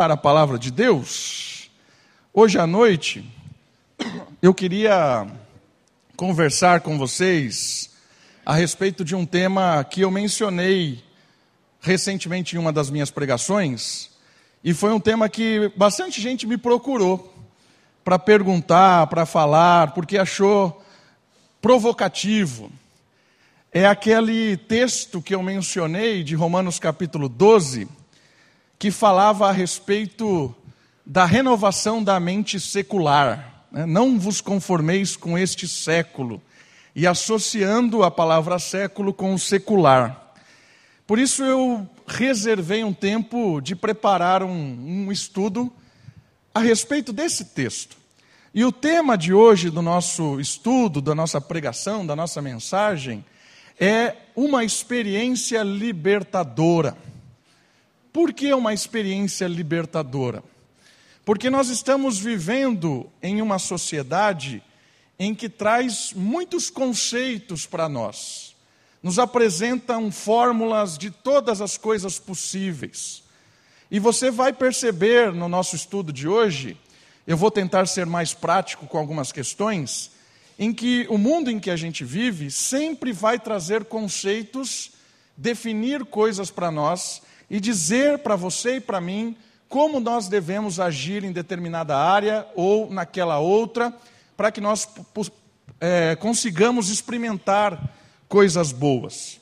a palavra de Deus, hoje à noite eu queria conversar com vocês a respeito de um tema que eu mencionei recentemente em uma das minhas pregações, e foi um tema que bastante gente me procurou para perguntar, para falar, porque achou provocativo. É aquele texto que eu mencionei de Romanos capítulo 12, que falava a respeito da renovação da mente secular. Né? Não vos conformeis com este século, e associando a palavra século com o secular. Por isso eu reservei um tempo de preparar um, um estudo a respeito desse texto. E o tema de hoje do nosso estudo, da nossa pregação, da nossa mensagem, é uma experiência libertadora. Por que uma experiência libertadora? Porque nós estamos vivendo em uma sociedade em que traz muitos conceitos para nós, nos apresentam fórmulas de todas as coisas possíveis. E você vai perceber no nosso estudo de hoje, eu vou tentar ser mais prático com algumas questões, em que o mundo em que a gente vive sempre vai trazer conceitos, definir coisas para nós e dizer para você e para mim como nós devemos agir em determinada área ou naquela outra, para que nós é, consigamos experimentar coisas boas.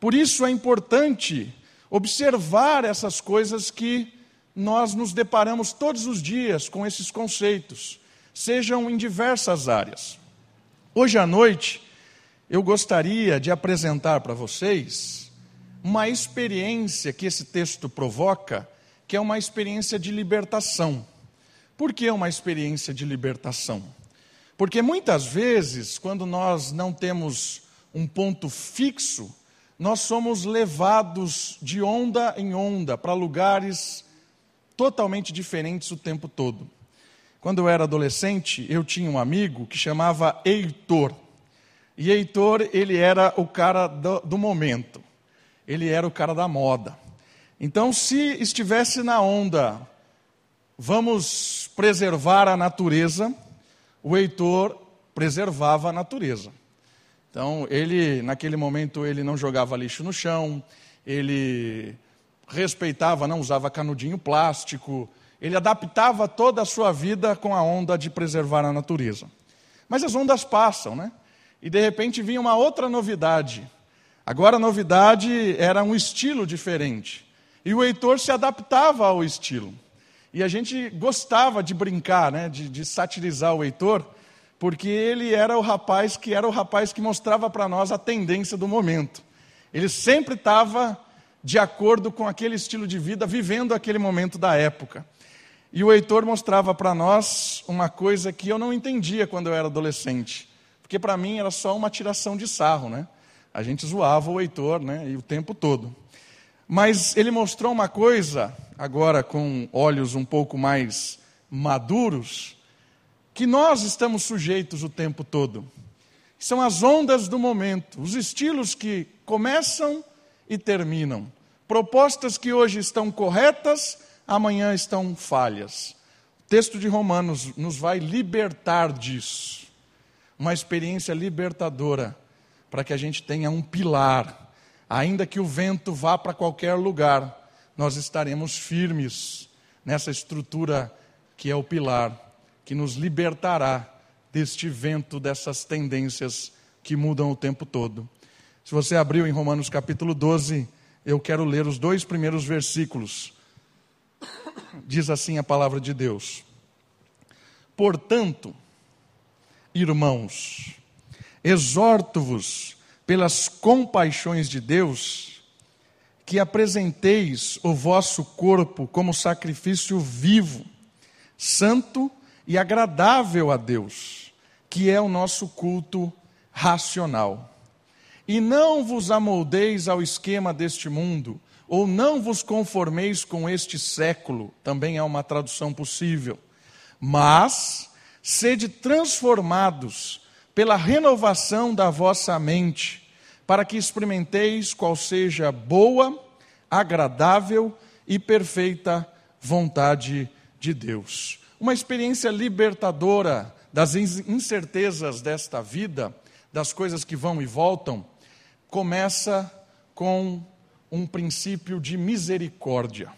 Por isso é importante observar essas coisas que nós nos deparamos todos os dias com esses conceitos, sejam em diversas áreas. Hoje à noite, eu gostaria de apresentar para vocês uma experiência que esse texto provoca, que é uma experiência de libertação. Por que uma experiência de libertação? Porque muitas vezes, quando nós não temos um ponto fixo, nós somos levados de onda em onda para lugares totalmente diferentes o tempo todo. Quando eu era adolescente, eu tinha um amigo que chamava Heitor. E Heitor, ele era o cara do, do momento ele era o cara da moda. Então, se estivesse na onda, vamos preservar a natureza, o Heitor preservava a natureza. Então, ele, naquele momento, ele não jogava lixo no chão, ele respeitava, não usava canudinho plástico, ele adaptava toda a sua vida com a onda de preservar a natureza. Mas as ondas passam, né? E de repente vinha uma outra novidade. Agora a novidade era um estilo diferente. E o Heitor se adaptava ao estilo. E a gente gostava de brincar, né, de, de satirizar o Heitor, porque ele era o rapaz que era o rapaz que mostrava para nós a tendência do momento. Ele sempre estava de acordo com aquele estilo de vida, vivendo aquele momento da época. E o Heitor mostrava para nós uma coisa que eu não entendia quando eu era adolescente, porque para mim era só uma tiração de sarro, né? A gente zoava o Heitor, né, e o tempo todo. Mas ele mostrou uma coisa, agora com olhos um pouco mais maduros, que nós estamos sujeitos o tempo todo. São as ondas do momento, os estilos que começam e terminam. Propostas que hoje estão corretas, amanhã estão falhas. O texto de Romanos nos vai libertar disso. Uma experiência libertadora para que a gente tenha um pilar. Ainda que o vento vá para qualquer lugar, nós estaremos firmes nessa estrutura que é o pilar, que nos libertará deste vento, dessas tendências que mudam o tempo todo. Se você abriu em Romanos capítulo 12, eu quero ler os dois primeiros versículos. Diz assim a palavra de Deus: Portanto, irmãos, exorto-vos pelas compaixões de Deus que apresenteis o vosso corpo como sacrifício vivo, santo e agradável a Deus, que é o nosso culto racional. E não vos amoldeis ao esquema deste mundo, ou não vos conformeis com este século, também é uma tradução possível, mas sede transformados pela renovação da vossa mente, para que experimenteis qual seja boa, agradável e perfeita vontade de Deus. Uma experiência libertadora das incertezas desta vida, das coisas que vão e voltam, começa com um princípio de misericórdia.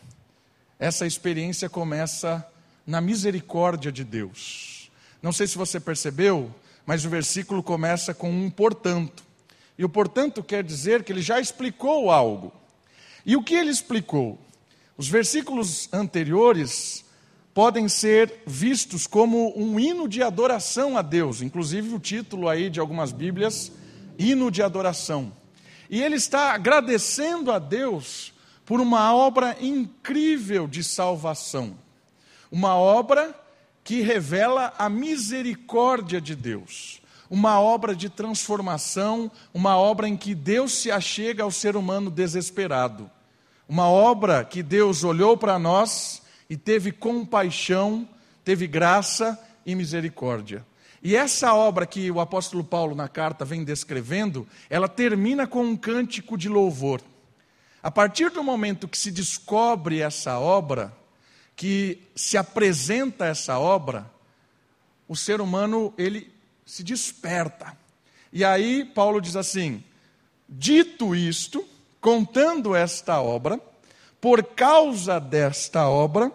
Essa experiência começa na misericórdia de Deus. Não sei se você percebeu, mas o versículo começa com um portanto. E o portanto quer dizer que ele já explicou algo. E o que ele explicou? Os versículos anteriores podem ser vistos como um hino de adoração a Deus, inclusive o título aí de algumas Bíblias, hino de adoração. E ele está agradecendo a Deus por uma obra incrível de salvação. Uma obra que revela a misericórdia de Deus. Uma obra de transformação, uma obra em que Deus se achega ao ser humano desesperado. Uma obra que Deus olhou para nós e teve compaixão, teve graça e misericórdia. E essa obra que o apóstolo Paulo na carta vem descrevendo, ela termina com um cântico de louvor. A partir do momento que se descobre essa obra, que se apresenta essa obra, o ser humano ele se desperta. E aí Paulo diz assim: dito isto, contando esta obra, por causa desta obra,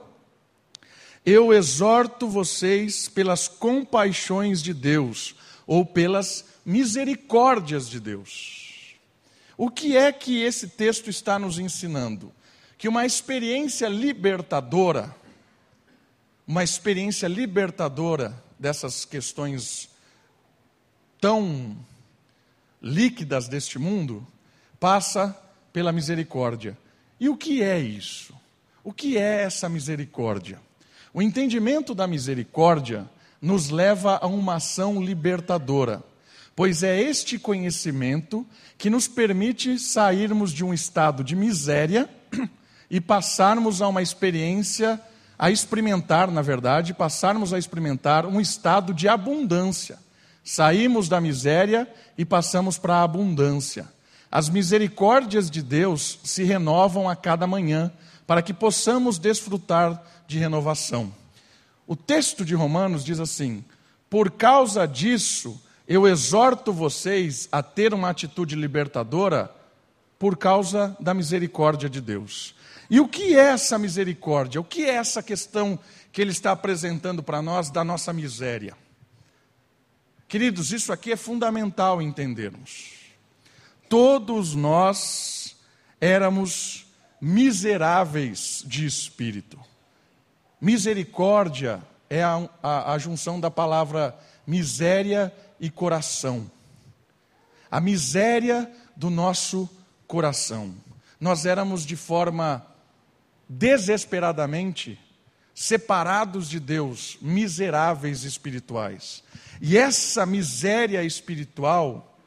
eu exorto vocês pelas compaixões de Deus, ou pelas misericórdias de Deus. O que é que esse texto está nos ensinando? Que uma experiência libertadora, uma experiência libertadora dessas questões tão líquidas deste mundo, passa pela misericórdia. E o que é isso? O que é essa misericórdia? O entendimento da misericórdia nos leva a uma ação libertadora, pois é este conhecimento que nos permite sairmos de um estado de miséria e passarmos a uma experiência, a experimentar, na verdade, passarmos a experimentar um estado de abundância. Saímos da miséria e passamos para a abundância. As misericórdias de Deus se renovam a cada manhã, para que possamos desfrutar de renovação. O texto de Romanos diz assim: Por causa disso, eu exorto vocês a ter uma atitude libertadora por causa da misericórdia de Deus. E o que é essa misericórdia? O que é essa questão que ele está apresentando para nós da nossa miséria? Queridos, isso aqui é fundamental entendermos. Todos nós éramos miseráveis de espírito. Misericórdia é a, a, a junção da palavra miséria e coração. A miséria do nosso coração. Nós éramos de forma desesperadamente separados de Deus, miseráveis espirituais. E essa miséria espiritual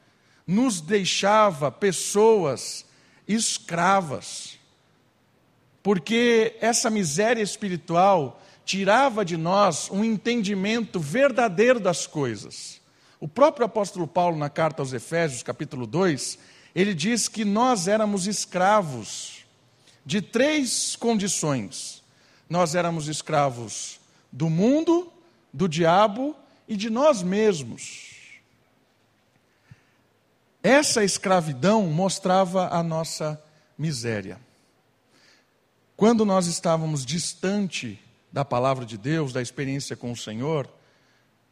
nos deixava pessoas escravas porque essa miséria espiritual tirava de nós um entendimento verdadeiro das coisas. O próprio apóstolo Paulo, na carta aos Efésios, capítulo 2, ele diz que nós éramos escravos de três condições. Nós éramos escravos do mundo, do diabo e de nós mesmos. Essa escravidão mostrava a nossa miséria. Quando nós estávamos distante da palavra de Deus, da experiência com o Senhor,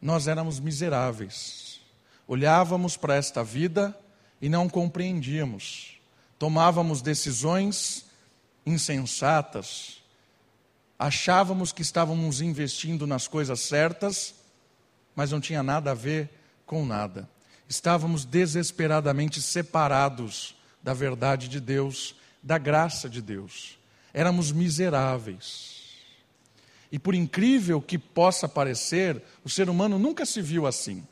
nós éramos miseráveis. Olhávamos para esta vida e não compreendíamos. Tomávamos decisões insensatas. Achávamos que estávamos investindo nas coisas certas, mas não tinha nada a ver com nada. Estávamos desesperadamente separados da verdade de Deus, da graça de Deus éramos miseráveis. E por incrível que possa parecer, o ser humano nunca se viu assim.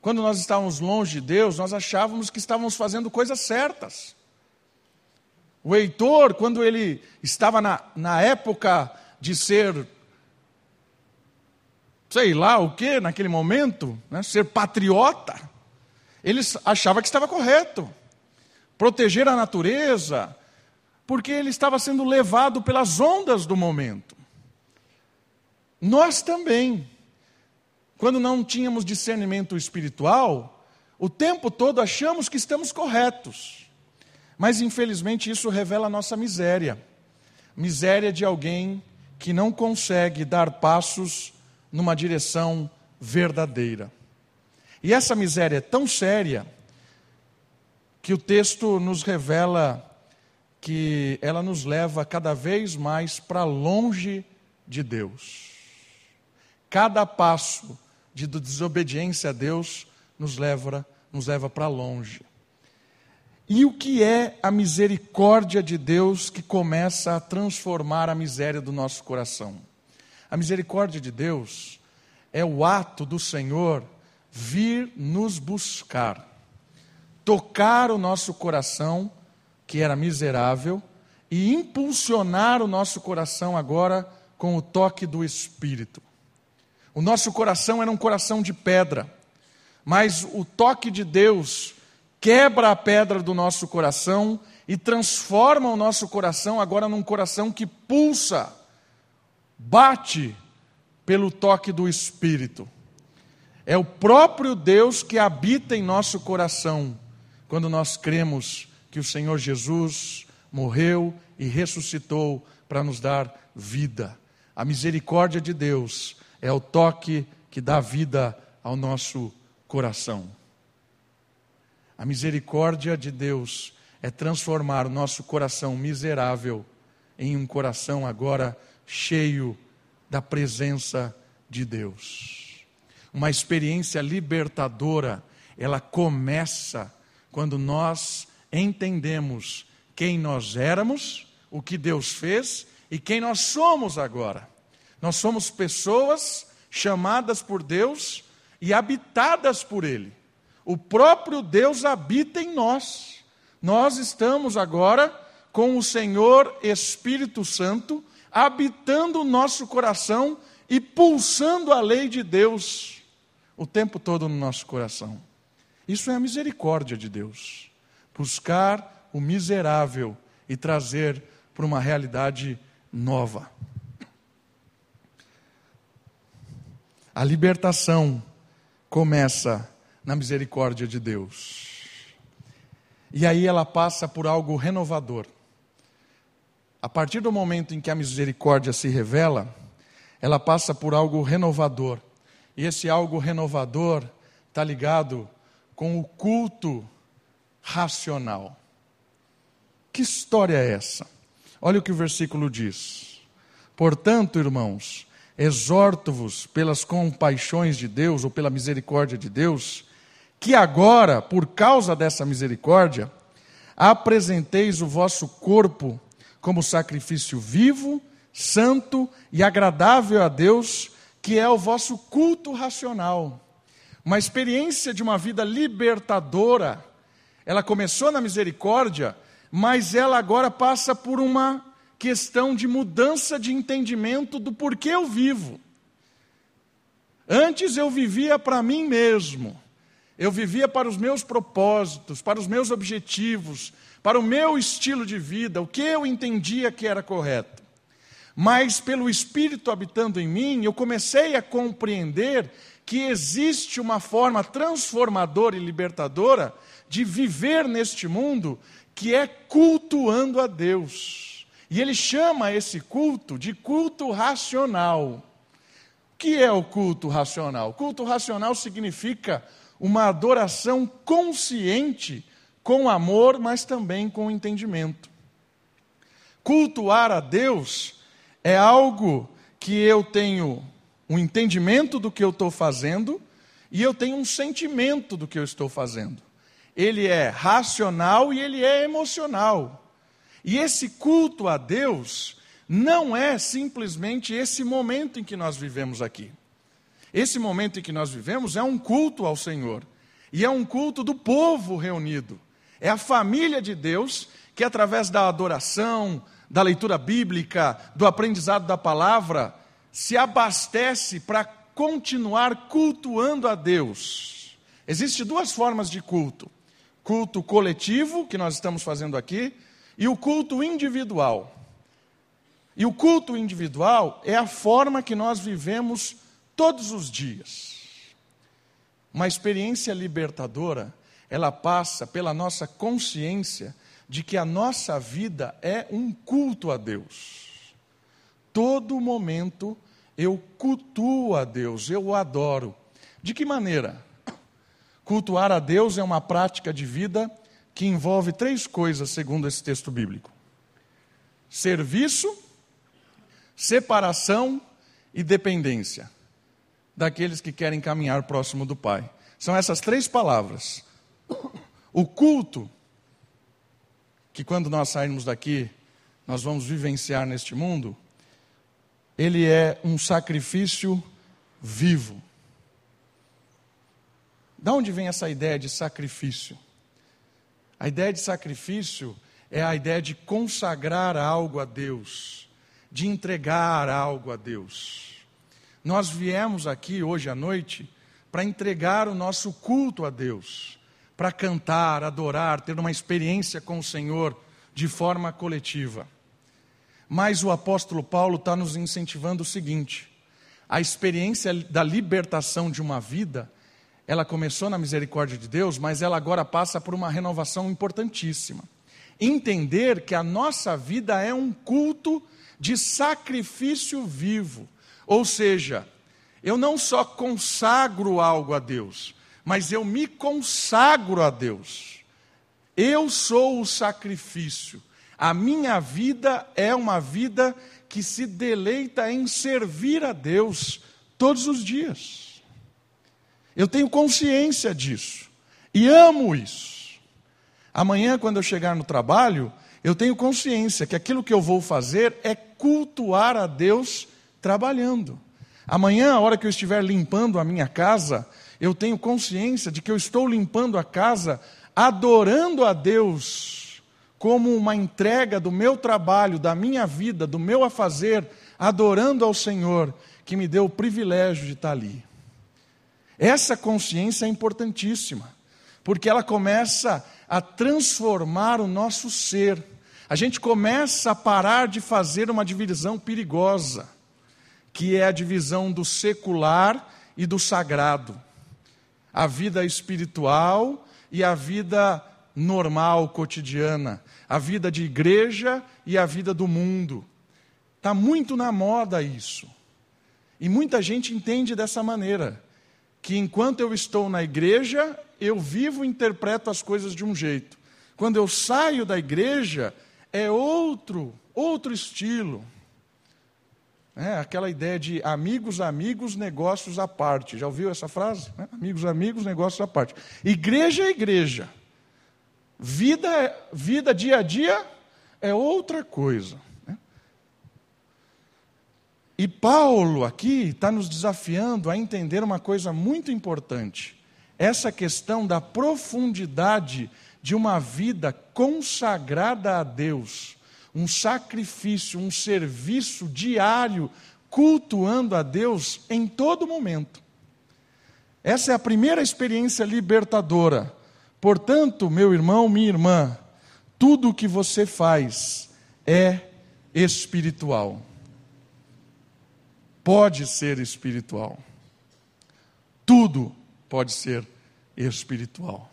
Quando nós estávamos longe de Deus, nós achávamos que estávamos fazendo coisas certas. O Heitor, quando ele estava na, na época de ser, sei lá o que, naquele momento, né, ser patriota, ele achava que estava correto. Proteger a natureza, porque ele estava sendo levado pelas ondas do momento. Nós também, quando não tínhamos discernimento espiritual, o tempo todo achamos que estamos corretos. Mas infelizmente isso revela a nossa miséria. Miséria de alguém que não consegue dar passos numa direção verdadeira. E essa miséria é tão séria que o texto nos revela que ela nos leva cada vez mais para longe de Deus. Cada passo de desobediência a Deus nos leva, nos leva para longe. E o que é a misericórdia de Deus que começa a transformar a miséria do nosso coração? A misericórdia de Deus é o ato do Senhor vir nos buscar, tocar o nosso coração, que era miserável, e impulsionar o nosso coração agora com o toque do Espírito. O nosso coração era um coração de pedra, mas o toque de Deus quebra a pedra do nosso coração e transforma o nosso coração agora num coração que pulsa, bate pelo toque do Espírito. É o próprio Deus que habita em nosso coração quando nós cremos que o Senhor Jesus morreu e ressuscitou para nos dar vida. A misericórdia de Deus é o toque que dá vida ao nosso coração. A misericórdia de Deus é transformar o nosso coração miserável em um coração agora cheio da presença de Deus. Uma experiência libertadora, ela começa quando nós entendemos quem nós éramos, o que Deus fez e quem nós somos agora. Nós somos pessoas chamadas por Deus e habitadas por Ele. O próprio Deus habita em nós. Nós estamos agora com o Senhor Espírito Santo habitando o nosso coração e pulsando a lei de Deus o tempo todo no nosso coração. Isso é a misericórdia de Deus. Buscar o miserável e trazer para uma realidade nova. A libertação começa na misericórdia de Deus. E aí ela passa por algo renovador. A partir do momento em que a misericórdia se revela, ela passa por algo renovador. E esse algo renovador está ligado com o culto racional. Que história é essa? Olha o que o versículo diz. Portanto, irmãos, exorto-vos pelas compaixões de Deus ou pela misericórdia de Deus, que agora, por causa dessa misericórdia, apresenteis o vosso corpo como sacrifício vivo, santo e agradável a Deus, que é o vosso culto racional. Uma experiência de uma vida libertadora. Ela começou na misericórdia, mas ela agora passa por uma questão de mudança de entendimento do porquê eu vivo. Antes eu vivia para mim mesmo. Eu vivia para os meus propósitos, para os meus objetivos, para o meu estilo de vida, o que eu entendia que era correto. Mas pelo Espírito habitando em mim, eu comecei a compreender que existe uma forma transformadora e libertadora de viver neste mundo que é cultuando a Deus. E ele chama esse culto de culto racional. O que é o culto racional? Culto racional significa uma adoração consciente com amor, mas também com entendimento. Cultuar a Deus é algo que eu tenho um entendimento do que eu estou fazendo e eu tenho um sentimento do que eu estou fazendo. Ele é racional e ele é emocional. E esse culto a Deus não é simplesmente esse momento em que nós vivemos aqui. Esse momento em que nós vivemos é um culto ao Senhor. E é um culto do povo reunido. É a família de Deus que, através da adoração, da leitura bíblica, do aprendizado da palavra, se abastece para continuar cultuando a Deus. Existem duas formas de culto: culto coletivo, que nós estamos fazendo aqui, e o culto individual. E o culto individual é a forma que nós vivemos todos os dias. Uma experiência libertadora, ela passa pela nossa consciência de que a nossa vida é um culto a Deus. Todo momento eu cultuo a Deus, eu o adoro. De que maneira? Cultuar a Deus é uma prática de vida que envolve três coisas, segundo esse texto bíblico: serviço, separação e dependência daqueles que querem caminhar próximo do Pai. São essas três palavras. O culto, que quando nós sairmos daqui, nós vamos vivenciar neste mundo, ele é um sacrifício vivo. Da onde vem essa ideia de sacrifício? A ideia de sacrifício é a ideia de consagrar algo a Deus, de entregar algo a Deus. Nós viemos aqui hoje à noite para entregar o nosso culto a Deus, para cantar, adorar, ter uma experiência com o Senhor de forma coletiva. Mas o apóstolo Paulo está nos incentivando o seguinte: a experiência da libertação de uma vida, ela começou na misericórdia de Deus, mas ela agora passa por uma renovação importantíssima. Entender que a nossa vida é um culto de sacrifício vivo. Ou seja, eu não só consagro algo a Deus, mas eu me consagro a Deus. Eu sou o sacrifício. A minha vida é uma vida que se deleita em servir a Deus todos os dias. Eu tenho consciência disso e amo isso. Amanhã, quando eu chegar no trabalho, eu tenho consciência que aquilo que eu vou fazer é cultuar a Deus trabalhando. Amanhã, a hora que eu estiver limpando a minha casa, eu tenho consciência de que eu estou limpando a casa adorando a Deus como uma entrega do meu trabalho, da minha vida, do meu afazer, adorando ao Senhor, que me deu o privilégio de estar ali. Essa consciência é importantíssima, porque ela começa a transformar o nosso ser. A gente começa a parar de fazer uma divisão perigosa, que é a divisão do secular e do sagrado. A vida espiritual e a vida normal, cotidiana a vida de igreja e a vida do mundo. Está muito na moda isso. E muita gente entende dessa maneira, que enquanto eu estou na igreja, eu vivo e interpreto as coisas de um jeito. Quando eu saio da igreja, é outro, outro estilo. É, aquela ideia de amigos, amigos, negócios à parte. Já ouviu essa frase? É, amigos, amigos, negócios à parte. Igreja é igreja. Vida, vida dia a dia é outra coisa. Né? E Paulo aqui está nos desafiando a entender uma coisa muito importante: essa questão da profundidade de uma vida consagrada a Deus, um sacrifício, um serviço diário, cultuando a Deus em todo momento. Essa é a primeira experiência libertadora Portanto, meu irmão, minha irmã, tudo o que você faz é espiritual. Pode ser espiritual. Tudo pode ser espiritual.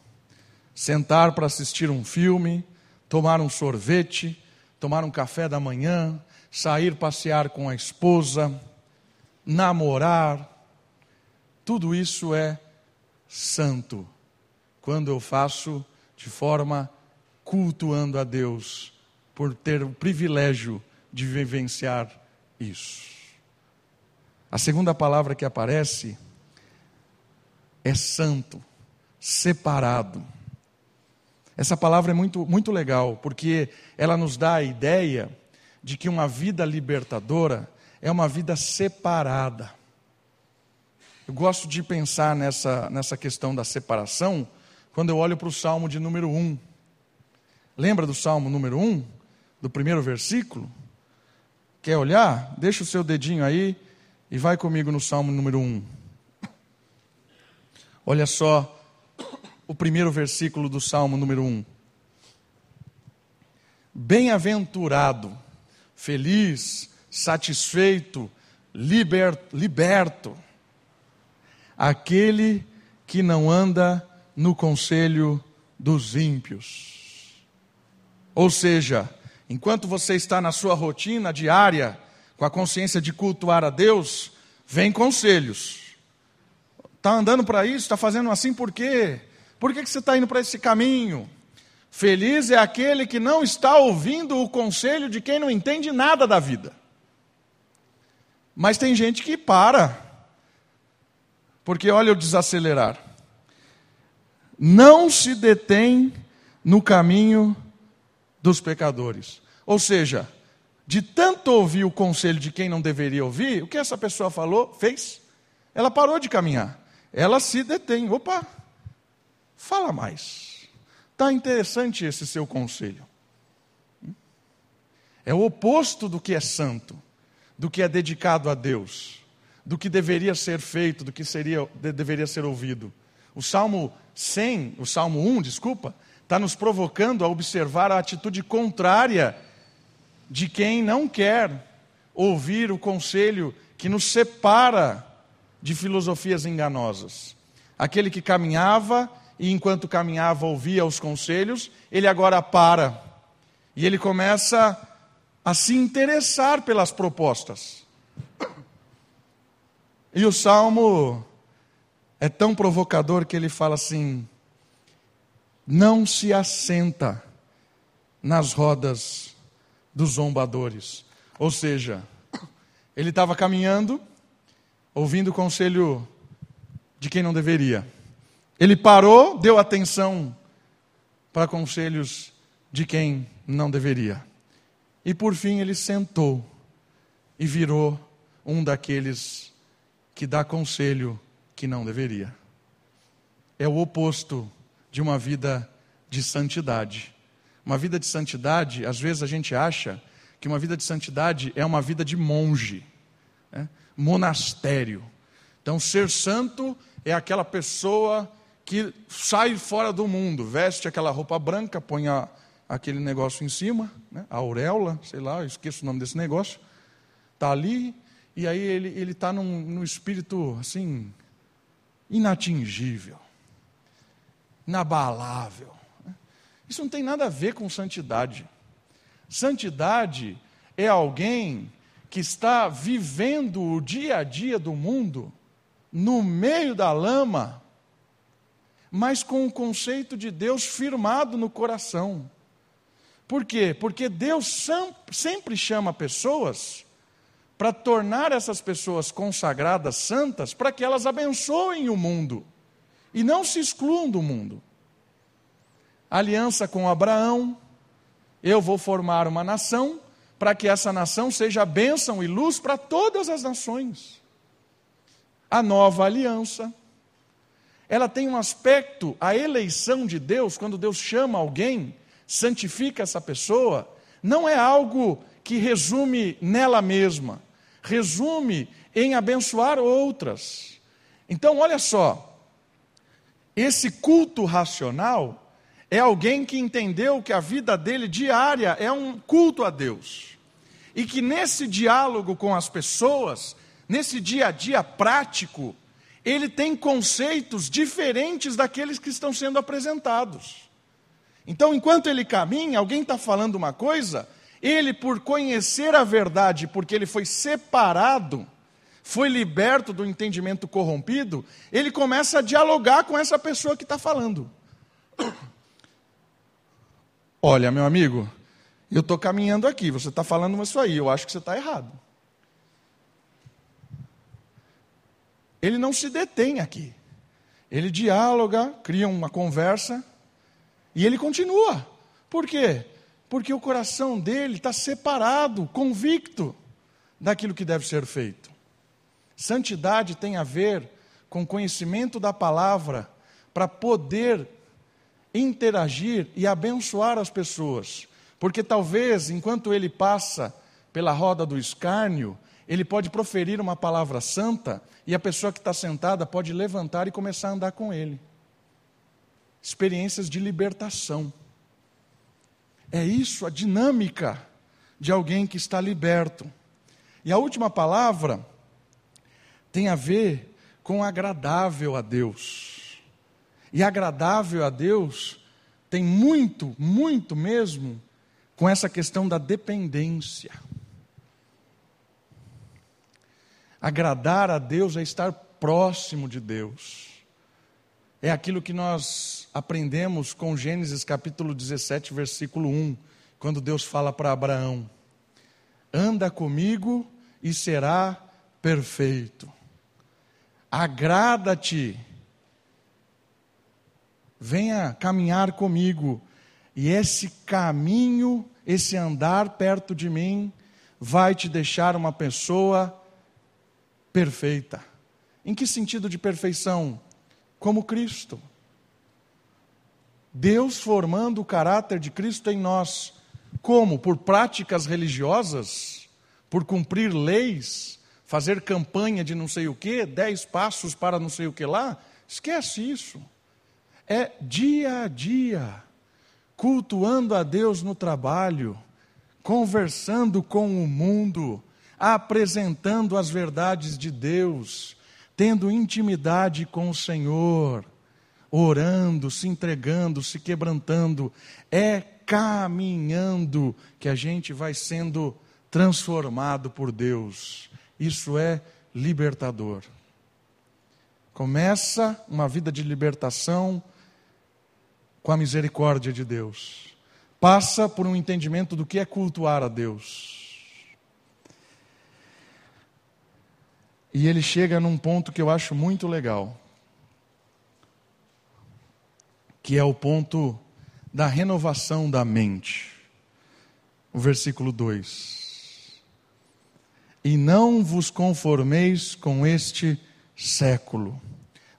Sentar para assistir um filme, tomar um sorvete, tomar um café da manhã, sair passear com a esposa, namorar, tudo isso é santo quando eu faço de forma cultuando a Deus, por ter o privilégio de vivenciar isso. A segunda palavra que aparece é santo, separado. Essa palavra é muito, muito legal, porque ela nos dá a ideia de que uma vida libertadora é uma vida separada. Eu gosto de pensar nessa, nessa questão da separação quando eu olho para o Salmo de número 1. Lembra do Salmo número 1? Do primeiro versículo? Quer olhar? Deixa o seu dedinho aí e vai comigo no Salmo número 1. Olha só o primeiro versículo do Salmo número 1. Bem-aventurado, feliz, satisfeito, liber, liberto, aquele que não anda no conselho dos ímpios. Ou seja, enquanto você está na sua rotina diária, com a consciência de cultuar a Deus, vem conselhos. Está andando para isso? Está fazendo assim por quê? Por que, que você está indo para esse caminho? Feliz é aquele que não está ouvindo o conselho de quem não entende nada da vida. Mas tem gente que para, porque olha o desacelerar. Não se detém no caminho dos pecadores. Ou seja, de tanto ouvir o conselho de quem não deveria ouvir, o que essa pessoa falou, fez? Ela parou de caminhar. Ela se detém. Opa, fala mais. Está interessante esse seu conselho. É o oposto do que é santo, do que é dedicado a Deus, do que deveria ser feito, do que seria, de, deveria ser ouvido. O Salmo 100, o Salmo 1, desculpa, está nos provocando a observar a atitude contrária de quem não quer ouvir o conselho que nos separa de filosofias enganosas. Aquele que caminhava e enquanto caminhava ouvia os conselhos, ele agora para e ele começa a se interessar pelas propostas. E o salmo é tão provocador que ele fala assim: não se assenta nas rodas dos zombadores. Ou seja, ele estava caminhando, ouvindo o conselho de quem não deveria. Ele parou, deu atenção para conselhos de quem não deveria. E por fim ele sentou e virou um daqueles que dá conselho que não deveria. É o oposto de uma vida de santidade. Uma vida de santidade, às vezes a gente acha que uma vida de santidade é uma vida de monge, né? monastério. Então, ser santo é aquela pessoa que sai fora do mundo, veste aquela roupa branca, põe a, aquele negócio em cima, né, a auréola, sei lá, esqueço o nome desse negócio, está ali, e aí ele está num, num espírito assim, inatingível, inabalável. Né. Isso não tem nada a ver com santidade. Santidade é alguém que está vivendo o dia a dia do mundo no meio da lama, mas com o conceito de Deus firmado no coração. Por quê? Porque Deus sempre chama pessoas para tornar essas pessoas consagradas, santas, para que elas abençoem o mundo e não se excluam do mundo. Aliança com Abraão, eu vou formar uma nação para que essa nação seja bênção e luz para todas as nações. A nova aliança, ela tem um aspecto, a eleição de Deus, quando Deus chama alguém, santifica essa pessoa, não é algo que resume nela mesma, resume em abençoar outras. Então, olha só, esse culto racional é alguém que entendeu que a vida dele diária é um culto a Deus. E que nesse diálogo com as pessoas, nesse dia a dia prático, ele tem conceitos diferentes daqueles que estão sendo apresentados. Então, enquanto ele caminha, alguém está falando uma coisa, ele, por conhecer a verdade, porque ele foi separado, foi liberto do entendimento corrompido, ele começa a dialogar com essa pessoa que está falando. Olha, meu amigo, eu estou caminhando aqui, você está falando isso aí, eu acho que você está errado. Ele não se detém aqui. Ele dialoga, cria uma conversa e ele continua. Por quê? Porque o coração dele está separado, convicto daquilo que deve ser feito. Santidade tem a ver com conhecimento da palavra para poder interagir e abençoar as pessoas. Porque talvez, enquanto ele passa pela roda do escárnio, ele pode proferir uma palavra santa e a pessoa que está sentada pode levantar e começar a andar com ele. Experiências de libertação. É isso a dinâmica de alguém que está liberto. E a última palavra tem a ver com agradável a Deus. E agradável a Deus tem muito, muito mesmo com essa questão da dependência. Agradar a Deus é estar próximo de Deus. É aquilo que nós aprendemos com Gênesis capítulo 17, versículo 1, quando Deus fala para Abraão: Anda comigo e será perfeito. Agrada-te. Venha caminhar comigo. E esse caminho, esse andar perto de mim, vai te deixar uma pessoa perfeita. Em que sentido de perfeição? Como Cristo. Deus formando o caráter de Cristo em nós. Como? Por práticas religiosas? Por cumprir leis? Fazer campanha de não sei o que? Dez passos para não sei o que lá? Esquece isso. É dia a dia, cultuando a Deus no trabalho, conversando com o mundo, apresentando as verdades de Deus, tendo intimidade com o Senhor, orando, se entregando, se quebrantando, é caminhando que a gente vai sendo transformado por Deus. Isso é libertador. Começa uma vida de libertação com a misericórdia de Deus. Passa por um entendimento do que é cultuar a Deus E ele chega num ponto que eu acho muito legal, que é o ponto da renovação da mente. O versículo 2. E não vos conformeis com este século,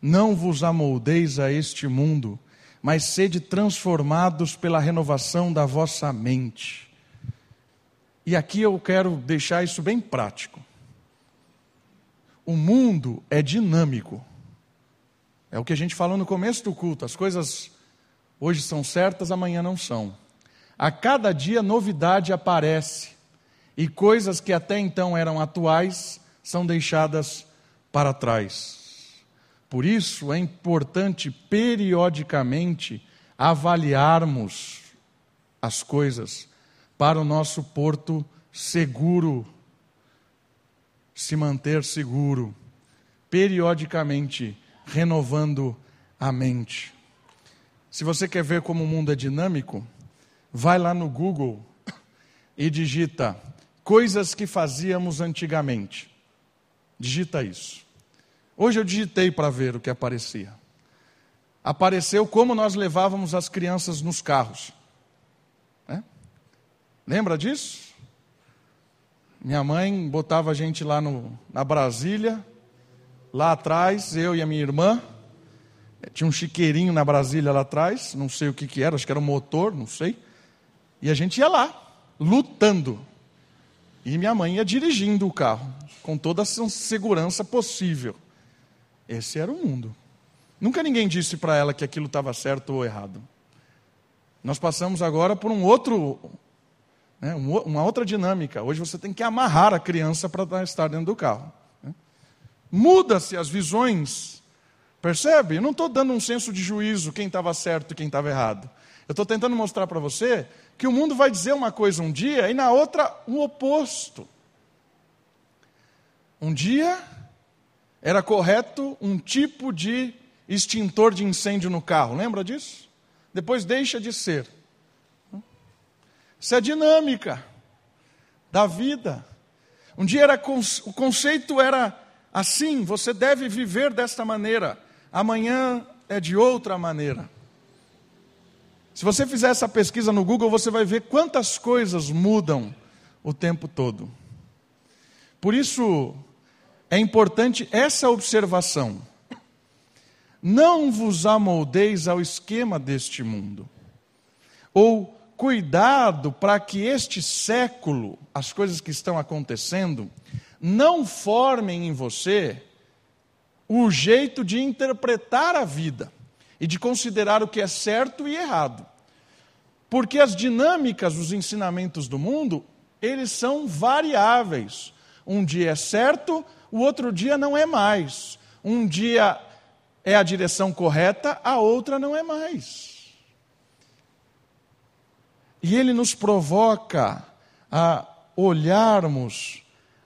não vos amoldeis a este mundo, mas sede transformados pela renovação da vossa mente. E aqui eu quero deixar isso bem prático. O mundo é dinâmico. É o que a gente falou no começo do culto. As coisas hoje são certas, amanhã não são. A cada dia novidade aparece e coisas que até então eram atuais são deixadas para trás. Por isso é importante periodicamente avaliarmos as coisas para o nosso porto seguro se manter seguro, periodicamente renovando a mente. Se você quer ver como o mundo é dinâmico, vai lá no Google e digita coisas que fazíamos antigamente. Digita isso. Hoje eu digitei para ver o que aparecia. Apareceu como nós levávamos as crianças nos carros. É? Lembra disso? Minha mãe botava a gente lá no, na Brasília, lá atrás, eu e a minha irmã. Tinha um chiqueirinho na Brasília lá atrás, não sei o que, que era, acho que era um motor, não sei. E a gente ia lá, lutando. E minha mãe ia dirigindo o carro, com toda a segurança possível. Esse era o mundo. Nunca ninguém disse para ela que aquilo estava certo ou errado. Nós passamos agora por um outro né? Uma outra dinâmica. Hoje você tem que amarrar a criança para estar dentro do carro. Né? Muda-se as visões. Percebe? Eu não estou dando um senso de juízo quem estava certo e quem estava errado. Eu estou tentando mostrar para você que o mundo vai dizer uma coisa um dia e na outra o oposto. Um dia era correto um tipo de extintor de incêndio no carro, lembra disso? Depois deixa de ser. Isso é dinâmica da vida. Um dia era, o conceito era assim: você deve viver desta maneira, amanhã é de outra maneira. Se você fizer essa pesquisa no Google, você vai ver quantas coisas mudam o tempo todo. Por isso, é importante essa observação. Não vos amoldeis ao esquema deste mundo, ou cuidado para que este século, as coisas que estão acontecendo, não formem em você o jeito de interpretar a vida e de considerar o que é certo e errado. Porque as dinâmicas dos ensinamentos do mundo, eles são variáveis. Um dia é certo, o outro dia não é mais. Um dia é a direção correta, a outra não é mais. E ele nos provoca a olharmos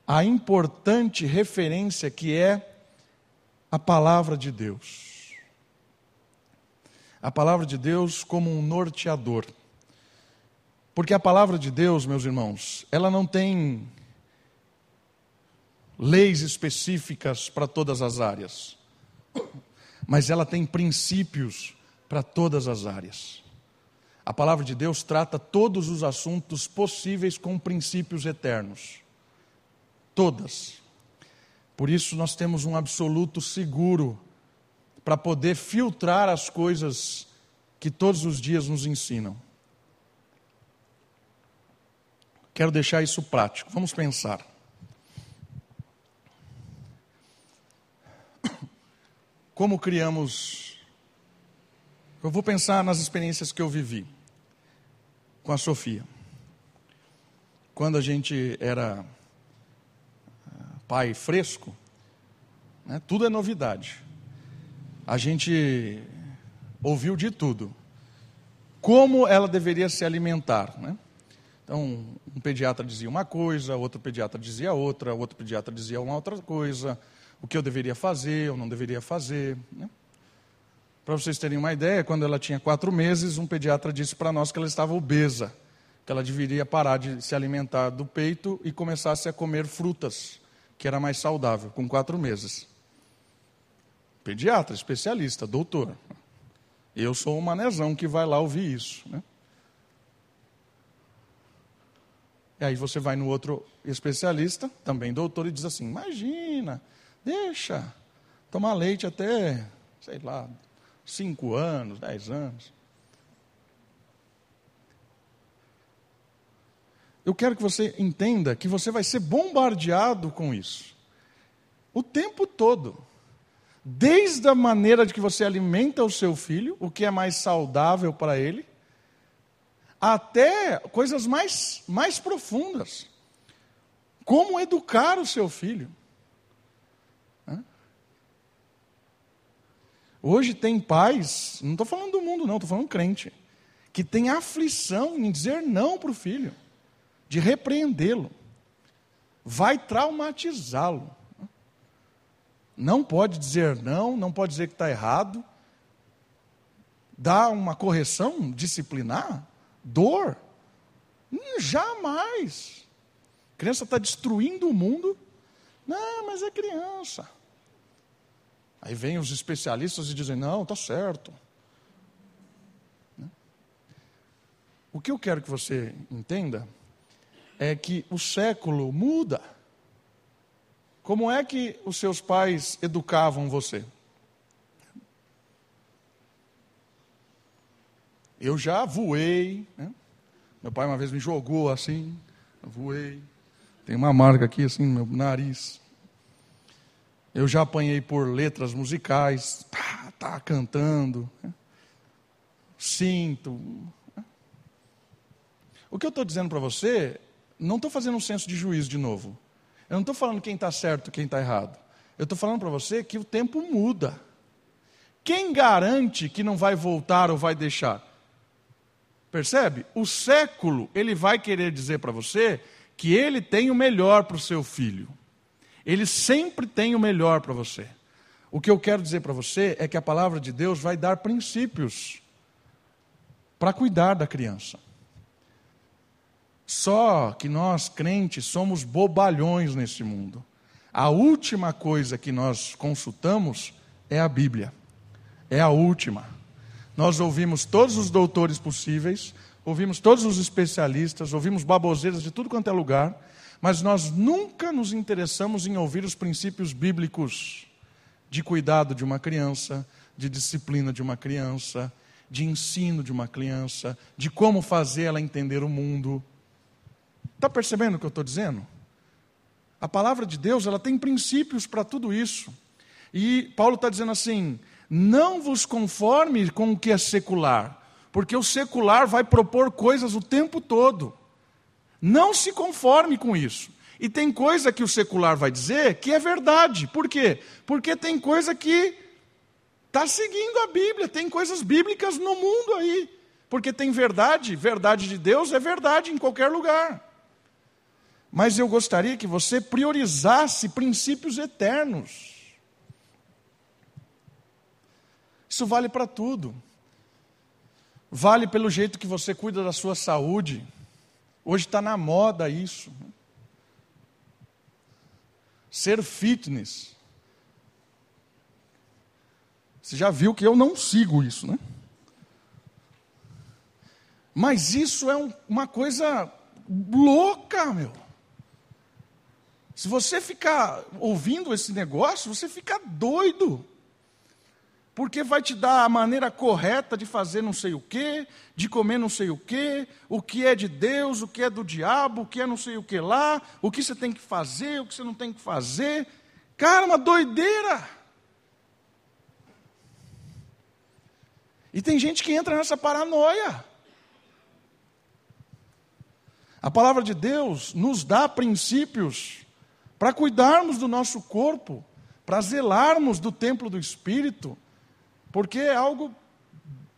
a importante referência que é a palavra de Deus. A palavra de Deus como um norteador. Porque a palavra de Deus, meus irmãos, ela não tem leis específicas para todas as áreas, mas ela tem princípios para todas as áreas. A palavra de Deus trata todos os assuntos possíveis com princípios eternos. Todas. Por isso nós temos um absoluto seguro para poder filtrar as coisas que todos os dias nos ensinam. Quero deixar isso prático. Vamos pensar. Como criamos. Eu vou pensar nas experiências que eu vivi com a Sofia. Quando a gente era ah, pai fresco, né, tudo é novidade. A gente ouviu de tudo. Como ela deveria se alimentar, né? Então, um pediatra dizia uma coisa, outro pediatra dizia outra, outro pediatra dizia uma outra coisa, o que eu deveria fazer, ou não deveria fazer. Né? Para vocês terem uma ideia, quando ela tinha quatro meses, um pediatra disse para nós que ela estava obesa, que ela deveria parar de se alimentar do peito e começasse a comer frutas, que era mais saudável, com quatro meses. Pediatra, especialista, doutor. Eu sou um manezão que vai lá ouvir isso. Né? E aí você vai no outro especialista, também doutor, e diz assim: imagina, deixa tomar leite até, sei lá, cinco anos, dez anos. Eu quero que você entenda que você vai ser bombardeado com isso. O tempo todo. Desde a maneira de que você alimenta o seu filho, o que é mais saudável para ele, até coisas mais, mais profundas. Como educar o seu filho. Hoje tem pais, não estou falando do mundo, não, estou falando crente, que tem aflição em dizer não para o filho, de repreendê-lo, vai traumatizá-lo. Não pode dizer não, não pode dizer que está errado, dá uma correção disciplinar, dor. Hum, jamais. A criança está destruindo o mundo. Não, mas é criança. Aí vem os especialistas e dizem: não, está certo. Né? O que eu quero que você entenda é que o século muda. Como é que os seus pais educavam você? Eu já voei. Né? Meu pai uma vez me jogou assim, voei. Tem uma marca aqui assim no meu nariz. Eu já apanhei por letras musicais, tá, tá cantando, né? sinto. O que eu estou dizendo para você, não estou fazendo um senso de juízo de novo. Eu não estou falando quem está certo, quem está errado. Eu estou falando para você que o tempo muda. Quem garante que não vai voltar ou vai deixar? Percebe? O século, ele vai querer dizer para você que ele tem o melhor para o seu filho. Ele sempre tem o melhor para você. O que eu quero dizer para você é que a palavra de Deus vai dar princípios para cuidar da criança. Só que nós, crentes, somos bobalhões nesse mundo. A última coisa que nós consultamos é a Bíblia. É a última. Nós ouvimos todos os doutores possíveis, ouvimos todos os especialistas, ouvimos baboseiras de tudo quanto é lugar, mas nós nunca nos interessamos em ouvir os princípios bíblicos de cuidado de uma criança, de disciplina de uma criança, de ensino de uma criança, de como fazer ela entender o mundo. Está percebendo o que eu estou dizendo? A palavra de Deus ela tem princípios para tudo isso. E Paulo está dizendo assim: não vos conforme com o que é secular, Porque o secular vai propor coisas o tempo todo. Não se conforme com isso. E tem coisa que o secular vai dizer que é verdade. Por quê? Porque tem coisa que está seguindo a Bíblia, tem coisas bíblicas no mundo aí. Porque tem verdade, verdade de Deus é verdade em qualquer lugar. Mas eu gostaria que você priorizasse princípios eternos. Isso vale para tudo. Vale pelo jeito que você cuida da sua saúde. Hoje está na moda isso. Ser fitness. Você já viu que eu não sigo isso, né? Mas isso é um, uma coisa louca, meu. Se você ficar ouvindo esse negócio, você fica doido. Porque vai te dar a maneira correta de fazer não sei o quê, de comer não sei o quê, o que é de Deus, o que é do diabo, o que é não sei o que lá, o que você tem que fazer, o que você não tem que fazer. Cara, uma doideira. E tem gente que entra nessa paranoia. A palavra de Deus nos dá princípios para cuidarmos do nosso corpo, para zelarmos do templo do Espírito, porque é algo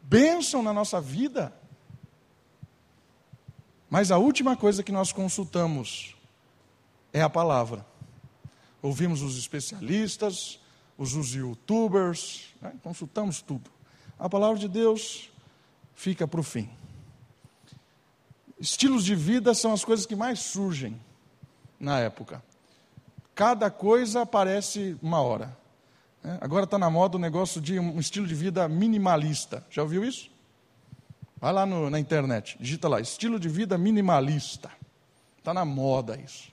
bênção na nossa vida. Mas a última coisa que nós consultamos é a palavra. Ouvimos os especialistas, os, os youtubers, né? consultamos tudo. A palavra de Deus fica para o fim. Estilos de vida são as coisas que mais surgem na época. Cada coisa aparece uma hora. É, agora está na moda o negócio de um estilo de vida minimalista. Já ouviu isso? Vai lá no, na internet, digita lá, estilo de vida minimalista. Está na moda isso.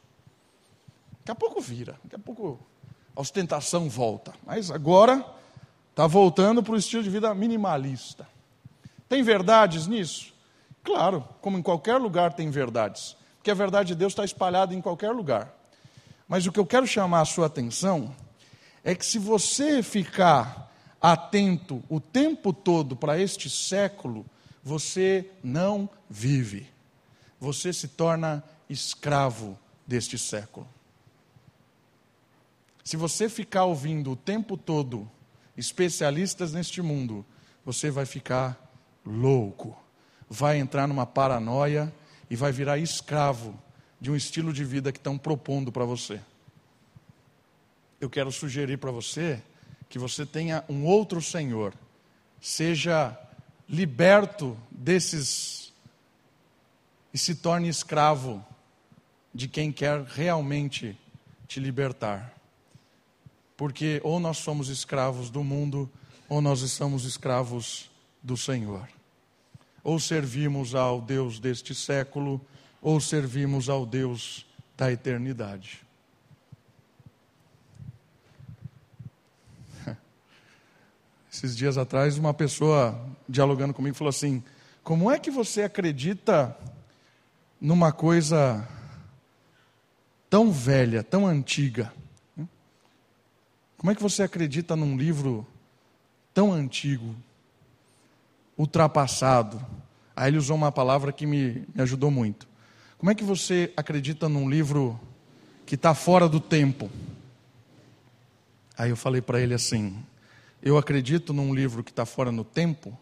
Daqui a pouco vira, daqui a pouco a ostentação volta. Mas agora está voltando para o estilo de vida minimalista. Tem verdades nisso? Claro, como em qualquer lugar tem verdades. Porque a verdade de Deus está espalhada em qualquer lugar. Mas o que eu quero chamar a sua atenção é que se você ficar atento o tempo todo para este século, você não vive. Você se torna escravo deste século. Se você ficar ouvindo o tempo todo especialistas neste mundo, você vai ficar louco, vai entrar numa paranoia e vai virar escravo de um estilo de vida que estão propondo para você. Eu quero sugerir para você que você tenha um outro Senhor, seja liberto desses e se torne escravo de quem quer realmente te libertar. Porque ou nós somos escravos do mundo, ou nós estamos escravos do Senhor. Ou servimos ao Deus deste século, ou servimos ao Deus da eternidade. Esses dias atrás, uma pessoa dialogando comigo falou assim: Como é que você acredita numa coisa tão velha, tão antiga? Como é que você acredita num livro tão antigo, ultrapassado? Aí ele usou uma palavra que me, me ajudou muito. Como é que você acredita num livro que está fora do tempo? Aí eu falei para ele assim: eu acredito num livro que está fora no tempo,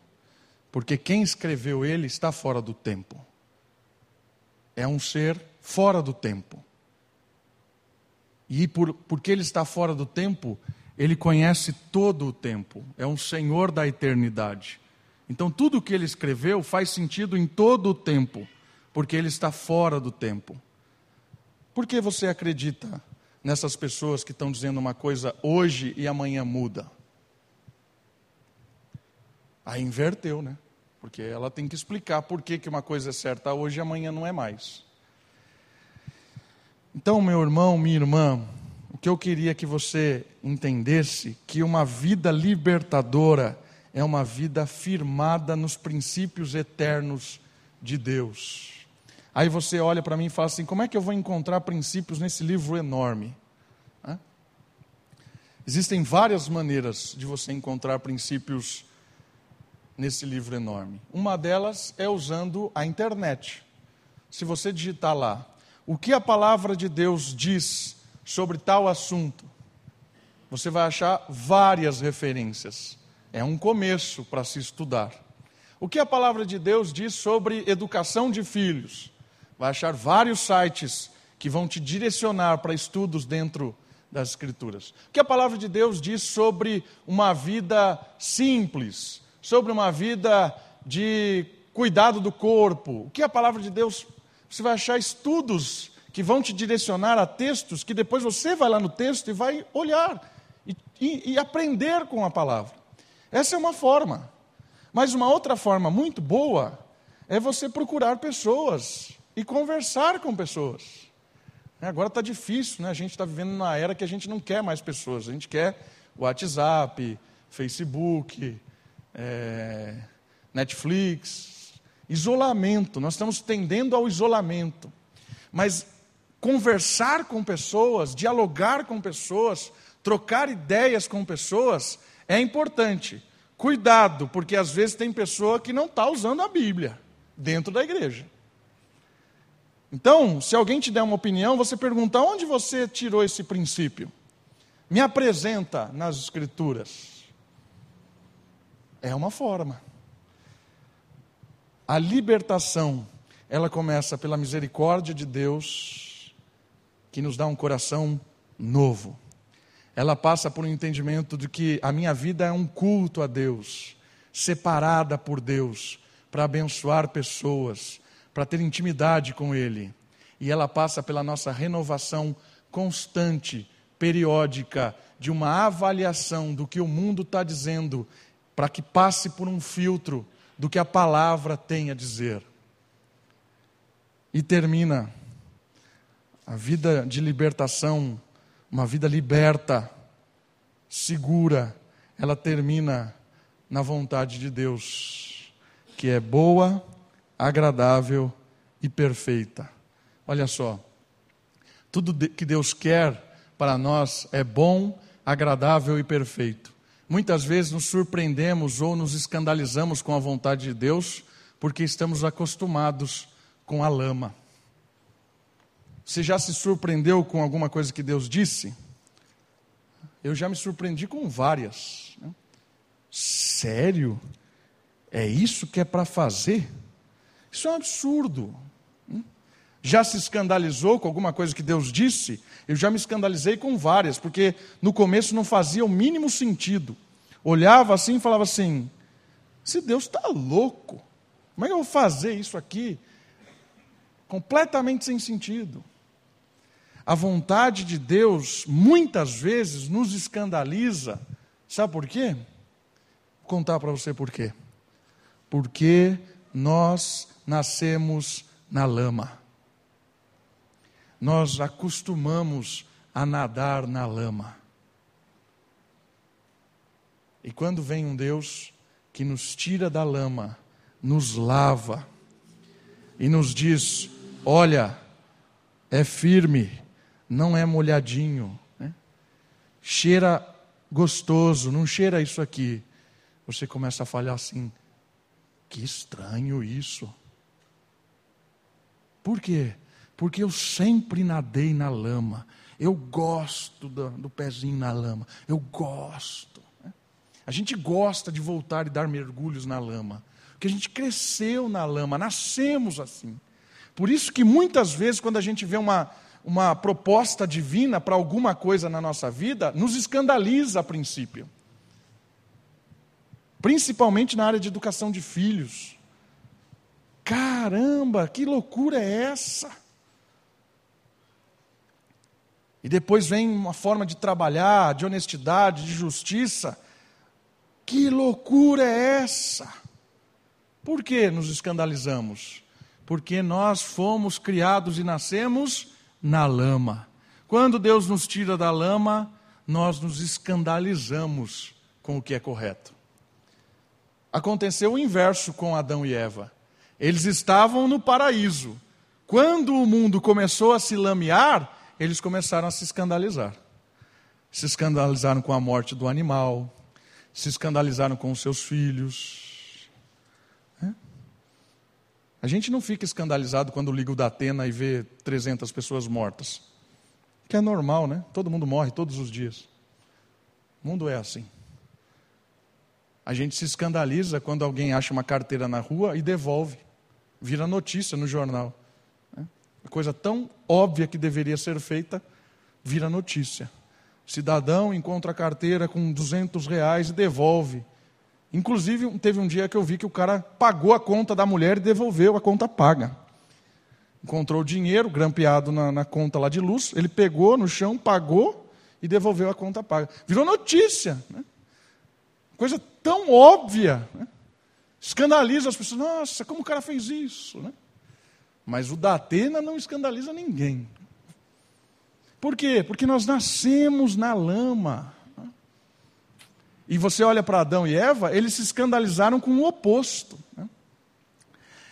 porque quem escreveu ele está fora do tempo. É um ser fora do tempo. E por, porque ele está fora do tempo, ele conhece todo o tempo. É um senhor da eternidade. Então tudo o que ele escreveu faz sentido em todo o tempo porque ele está fora do tempo. Por que você acredita nessas pessoas que estão dizendo uma coisa hoje e amanhã muda? Aí inverteu, né? Porque ela tem que explicar por que, que uma coisa é certa hoje e amanhã não é mais. Então, meu irmão, minha irmã, o que eu queria que você entendesse que uma vida libertadora é uma vida firmada nos princípios eternos de Deus. Aí você olha para mim e fala assim: como é que eu vou encontrar princípios nesse livro enorme? Hã? Existem várias maneiras de você encontrar princípios nesse livro enorme. Uma delas é usando a internet. Se você digitar lá, o que a palavra de Deus diz sobre tal assunto, você vai achar várias referências. É um começo para se estudar. O que a palavra de Deus diz sobre educação de filhos? Vai achar vários sites que vão te direcionar para estudos dentro das Escrituras. O que a palavra de Deus diz sobre uma vida simples, sobre uma vida de cuidado do corpo? O que a palavra de Deus. Você vai achar estudos que vão te direcionar a textos que depois você vai lá no texto e vai olhar e, e, e aprender com a palavra. Essa é uma forma. Mas uma outra forma muito boa é você procurar pessoas e conversar com pessoas. É, agora está difícil, né? A gente está vivendo numa era que a gente não quer mais pessoas. A gente quer WhatsApp, Facebook, é, Netflix, isolamento. Nós estamos tendendo ao isolamento. Mas conversar com pessoas, dialogar com pessoas, trocar ideias com pessoas é importante. Cuidado, porque às vezes tem pessoa que não está usando a Bíblia dentro da igreja. Então, se alguém te der uma opinião, você pergunta: onde você tirou esse princípio? Me apresenta nas Escrituras. É uma forma. A libertação, ela começa pela misericórdia de Deus, que nos dá um coração novo ela passa por um entendimento de que a minha vida é um culto a Deus, separada por Deus, para abençoar pessoas, para ter intimidade com Ele. E ela passa pela nossa renovação constante, periódica, de uma avaliação do que o mundo está dizendo, para que passe por um filtro do que a palavra tem a dizer. E termina a vida de libertação uma vida liberta, segura, ela termina na vontade de Deus, que é boa, agradável e perfeita. Olha só, tudo que Deus quer para nós é bom, agradável e perfeito. Muitas vezes nos surpreendemos ou nos escandalizamos com a vontade de Deus porque estamos acostumados com a lama. Você já se surpreendeu com alguma coisa que Deus disse? Eu já me surpreendi com várias. Né? Sério? É isso que é para fazer? Isso é um absurdo. Hum? Já se escandalizou com alguma coisa que Deus disse? Eu já me escandalizei com várias, porque no começo não fazia o mínimo sentido. Olhava assim e falava assim: se Deus está louco, como é que eu vou fazer isso aqui? Completamente sem sentido. A vontade de Deus muitas vezes nos escandaliza. Sabe por quê? Vou contar para você por quê. Porque nós nascemos na lama. Nós acostumamos a nadar na lama. E quando vem um Deus que nos tira da lama, nos lava e nos diz: olha, é firme, não é molhadinho, né? cheira gostoso, não cheira isso aqui. Você começa a falhar assim, que estranho isso. Por quê? Porque eu sempre nadei na lama. Eu gosto do, do pezinho na lama. Eu gosto. Né? A gente gosta de voltar e dar mergulhos na lama. Porque a gente cresceu na lama, nascemos assim. Por isso que muitas vezes, quando a gente vê uma, uma proposta divina para alguma coisa na nossa vida, nos escandaliza a princípio. Principalmente na área de educação de filhos. Caramba, que loucura é essa? E depois vem uma forma de trabalhar, de honestidade, de justiça. Que loucura é essa? Por que nos escandalizamos? Porque nós fomos criados e nascemos na lama. Quando Deus nos tira da lama, nós nos escandalizamos com o que é correto. Aconteceu o inverso com Adão e Eva. Eles estavam no paraíso. Quando o mundo começou a se lamear, eles começaram a se escandalizar. Se escandalizaram com a morte do animal, se escandalizaram com os seus filhos. É? A gente não fica escandalizado quando liga o da Atena e vê 300 pessoas mortas. Que é normal, né? Todo mundo morre todos os dias. O mundo é assim. A gente se escandaliza quando alguém acha uma carteira na rua e devolve. Vira notícia no jornal. Uma coisa tão óbvia que deveria ser feita, vira notícia. Cidadão encontra a carteira com 200 reais e devolve. Inclusive, teve um dia que eu vi que o cara pagou a conta da mulher e devolveu a conta paga. Encontrou o dinheiro grampeado na, na conta lá de luz, ele pegou no chão, pagou e devolveu a conta paga. Virou notícia. Né? Coisa tão óbvia. Né? Escandaliza as pessoas. Nossa, como o cara fez isso? Né? Mas o da Atena não escandaliza ninguém. Por quê? Porque nós nascemos na lama. E você olha para Adão e Eva, eles se escandalizaram com o oposto. Né?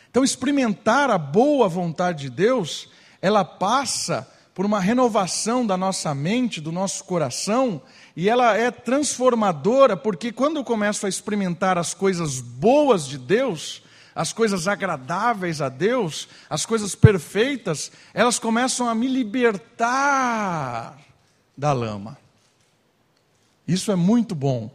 Então, experimentar a boa vontade de Deus, ela passa por uma renovação da nossa mente, do nosso coração, e ela é transformadora, porque quando eu começo a experimentar as coisas boas de Deus, as coisas agradáveis a Deus, as coisas perfeitas, elas começam a me libertar da lama. Isso é muito bom.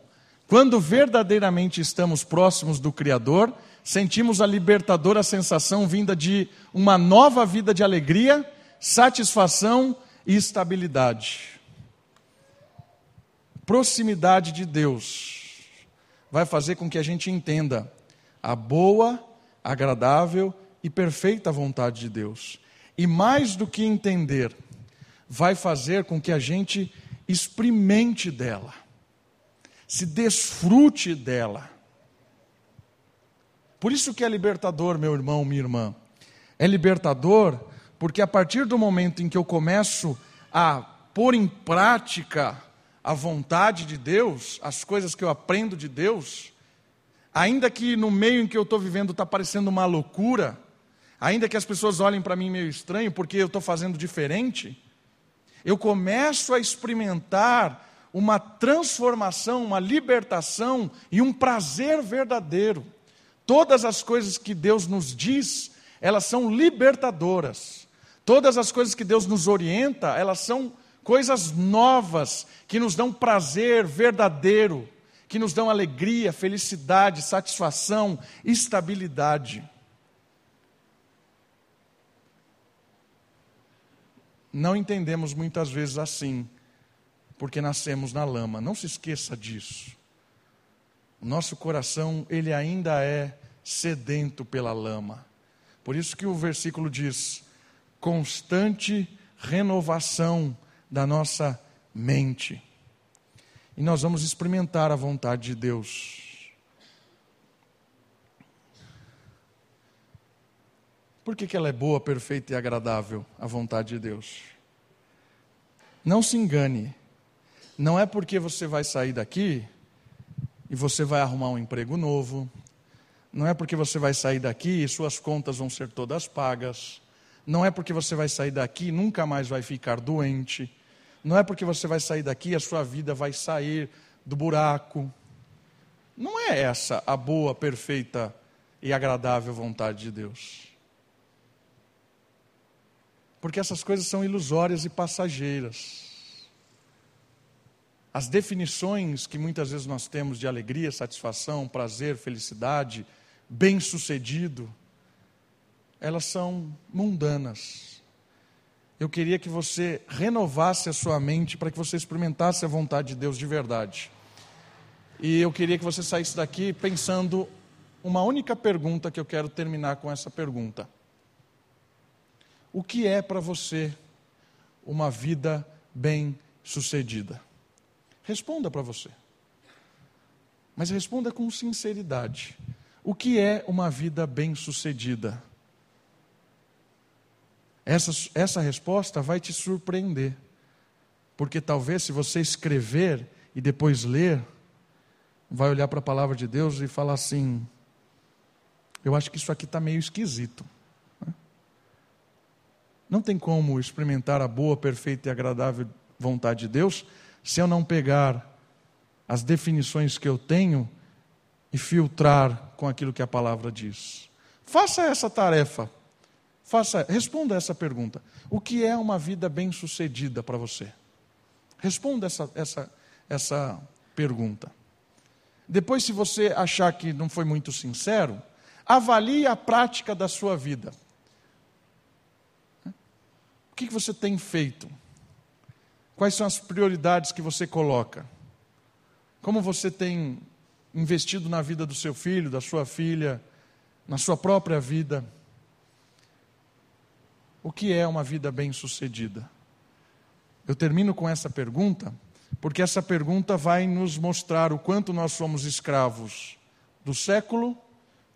Quando verdadeiramente estamos próximos do Criador, sentimos a libertadora sensação vinda de uma nova vida de alegria, satisfação e estabilidade. Proximidade de Deus vai fazer com que a gente entenda a boa, agradável e perfeita vontade de Deus. E mais do que entender, vai fazer com que a gente experimente dela, se desfrute dela. Por isso que é libertador, meu irmão, minha irmã. É libertador porque a partir do momento em que eu começo a pôr em prática a vontade de Deus, as coisas que eu aprendo de Deus, ainda que no meio em que eu estou vivendo está parecendo uma loucura, ainda que as pessoas olhem para mim meio estranho porque eu estou fazendo diferente, eu começo a experimentar uma transformação, uma libertação e um prazer verdadeiro. Todas as coisas que Deus nos diz, elas são libertadoras. Todas as coisas que Deus nos orienta, elas são coisas novas que nos dão prazer verdadeiro que nos dão alegria, felicidade, satisfação, estabilidade. Não entendemos muitas vezes assim, porque nascemos na lama. Não se esqueça disso. O nosso coração, ele ainda é sedento pela lama. Por isso que o versículo diz: constante renovação da nossa mente e nós vamos experimentar a vontade de Deus. Por que, que ela é boa, perfeita e agradável, a vontade de Deus? Não se engane, não é porque você vai sair daqui e você vai arrumar um emprego novo, não é porque você vai sair daqui e suas contas vão ser todas pagas, não é porque você vai sair daqui e nunca mais vai ficar doente, não é porque você vai sair daqui a sua vida vai sair do buraco. Não é essa a boa, perfeita e agradável vontade de Deus. Porque essas coisas são ilusórias e passageiras. As definições que muitas vezes nós temos de alegria, satisfação, prazer, felicidade, bem-sucedido, elas são mundanas eu queria que você renovasse a sua mente para que você experimentasse a vontade de Deus de verdade. E eu queria que você saísse daqui pensando uma única pergunta que eu quero terminar com essa pergunta. O que é para você uma vida bem-sucedida? Responda para você. Mas responda com sinceridade. O que é uma vida bem-sucedida? Essa, essa resposta vai te surpreender. Porque talvez se você escrever e depois ler, vai olhar para a palavra de Deus e falar assim: eu acho que isso aqui está meio esquisito. Né? Não tem como experimentar a boa, perfeita e agradável vontade de Deus se eu não pegar as definições que eu tenho e filtrar com aquilo que a palavra diz. Faça essa tarefa. Faça, responda essa pergunta. O que é uma vida bem-sucedida para você? Responda essa, essa, essa pergunta. Depois, se você achar que não foi muito sincero, avalie a prática da sua vida. O que você tem feito? Quais são as prioridades que você coloca? Como você tem investido na vida do seu filho, da sua filha, na sua própria vida? O que é uma vida bem-sucedida? Eu termino com essa pergunta, porque essa pergunta vai nos mostrar o quanto nós somos escravos do século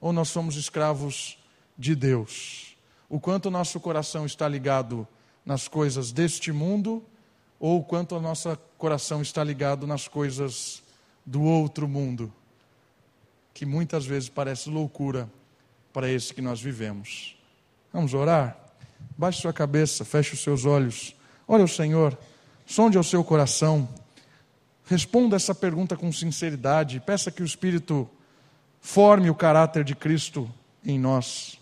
ou nós somos escravos de Deus. O quanto nosso coração está ligado nas coisas deste mundo ou o quanto o nosso coração está ligado nas coisas do outro mundo, que muitas vezes parece loucura para esse que nós vivemos. Vamos orar? Baixe sua cabeça, feche os seus olhos. Olha o Senhor, sonde ao seu coração. Responda essa pergunta com sinceridade. Peça que o Espírito forme o caráter de Cristo em nós.